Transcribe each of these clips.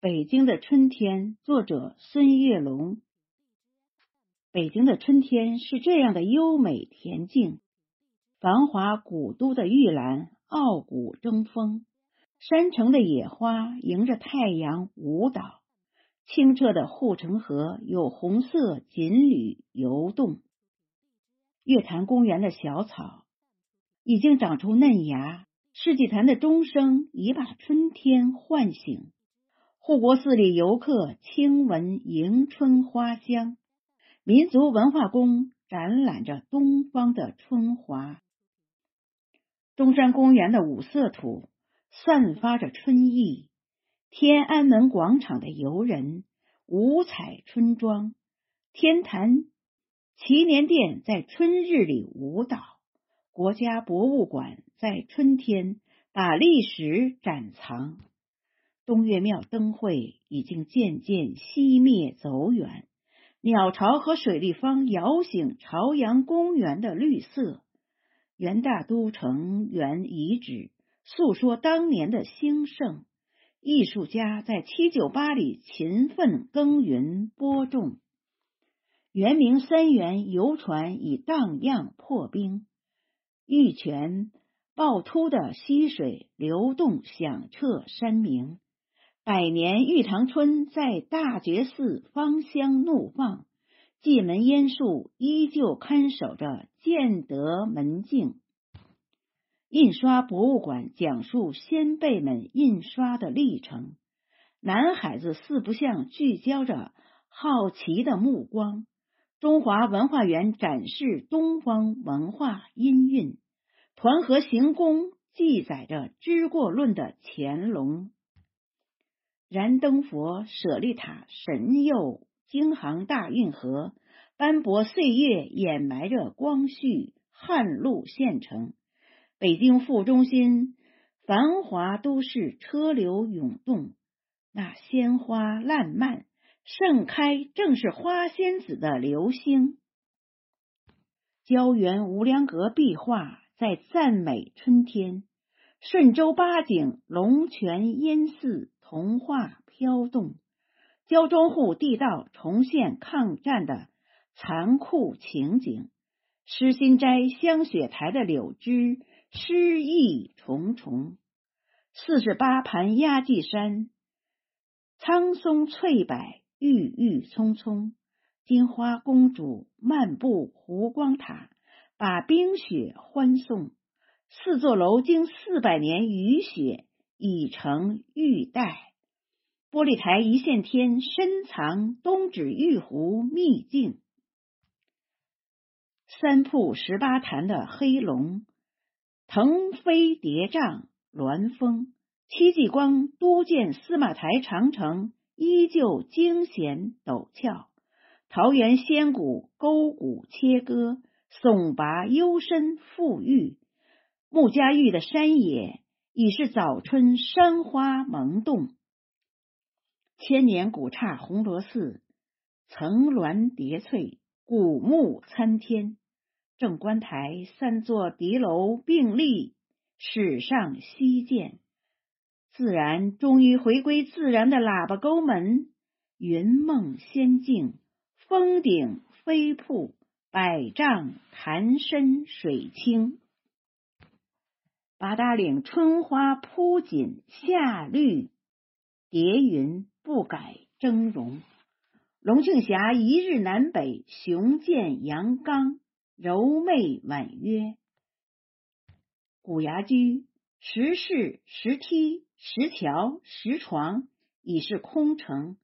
北京的春天，作者孙月龙。北京的春天是这样的优美恬静，繁华古都的玉兰傲骨争锋，山城的野花迎着太阳舞蹈，清澈的护城河有红色锦鲤游动。月坛公园的小草已经长出嫩芽，世纪坛的钟声已把春天唤醒。护国寺里，游客轻闻迎春花香；民族文化宫展览着东方的春华。中山公园的五色土散发着春意。天安门广场的游人五彩春装。天坛祈年殿在春日里舞蹈。国家博物馆在春天把历史展藏。东岳庙灯会已经渐渐熄灭走远，鸟巢和水立方摇醒朝阳公园的绿色。元大都城原遗址诉说当年的兴盛，艺术家在七九八里勤奋耕耘播种。圆明三元游船已荡漾破冰，玉泉趵突的溪水流动响彻山明。百年玉堂春在大觉寺芳香怒放，蓟门烟树依旧看守着建德门径。印刷博物馆讲述先辈们印刷的历程，南海子四不像聚焦着好奇的目光。中华文化园展示东方文化音韵，团河行宫记载着知过论的乾隆。燃灯佛、舍利塔、神佑、京杭大运河，斑驳岁月掩埋着光绪汉路县城。北京副中心，繁华都市，车流涌动。那鲜花烂漫，盛开正是花仙子的流星。胶原无梁阁壁画在赞美春天。顺州八景，龙泉烟寺。童话飘动，焦庄户地道重现抗战的残酷情景。诗心斋香雪台的柳枝诗意重重。四十八盘压髻山，苍松翠柏郁郁葱葱。金花公主漫步湖光塔，把冰雪欢送。四座楼经四百年雨雪。已成玉带，玻璃台一线天，深藏东指玉壶秘境。三瀑十八潭的黑龙，腾飞叠嶂，鸾峰。戚继光督建司马台长城，依旧惊险陡峭。桃源仙谷沟谷切割，耸拔幽深富裕。穆家峪的山野。已是早春，山花萌动。千年古刹红螺寺，层峦叠翠，古木参天。正观台三座敌楼并立，史上稀见。自然终于回归自然的喇叭沟门，云梦仙境，峰顶飞瀑，百丈潭深水清。八达岭春花铺锦，夏绿叠云，不改峥嵘。龙庆峡一日南北，雄健阳刚，柔媚婉约。古崖居、石室、石梯、石桥、石床已是空城。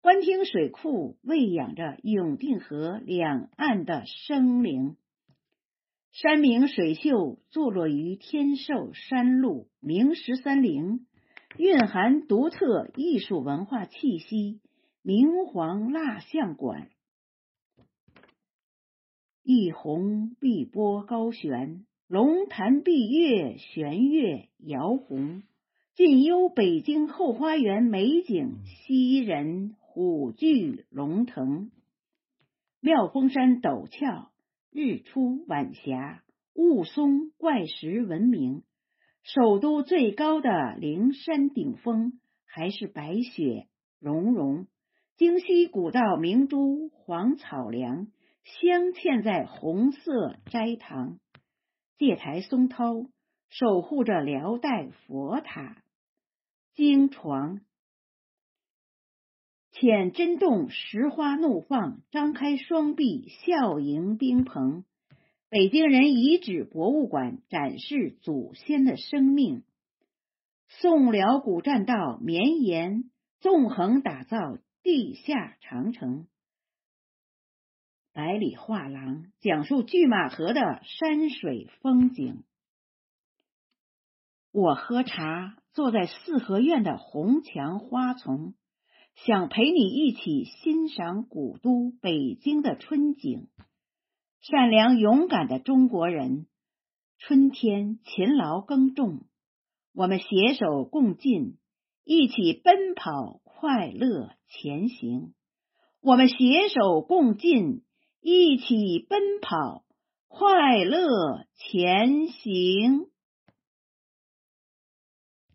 官厅水库喂养着永定河两岸的生灵。山明水秀，坐落于天寿山路明十三陵，蕴含独特艺术文化气息。明皇蜡像馆，一泓碧波高悬，龙潭碧月玄月摇红，尽幽北京后花园美景，西人虎踞龙腾。妙峰山陡峭。日出晚霞，雾凇怪石闻名。首都最高的灵山顶峰，还是白雪融融。京西古道明珠黄草梁，镶嵌在红色斋堂。戒台松涛守护着辽代佛塔。经床，浅真洞石花怒放，张开双臂笑迎宾朋。北京人遗址博物馆展示祖先的生命。宋辽古栈道绵延，纵横打造。地下长城，百里画廊讲述拒马河的山水风景。我喝茶，坐在四合院的红墙花丛，想陪你一起欣赏古都北京的春景。善良勇敢的中国人，春天勤劳耕种，我们携手共进，一起奔跑。快乐前行，我们携手共进，一起奔跑，快乐前行。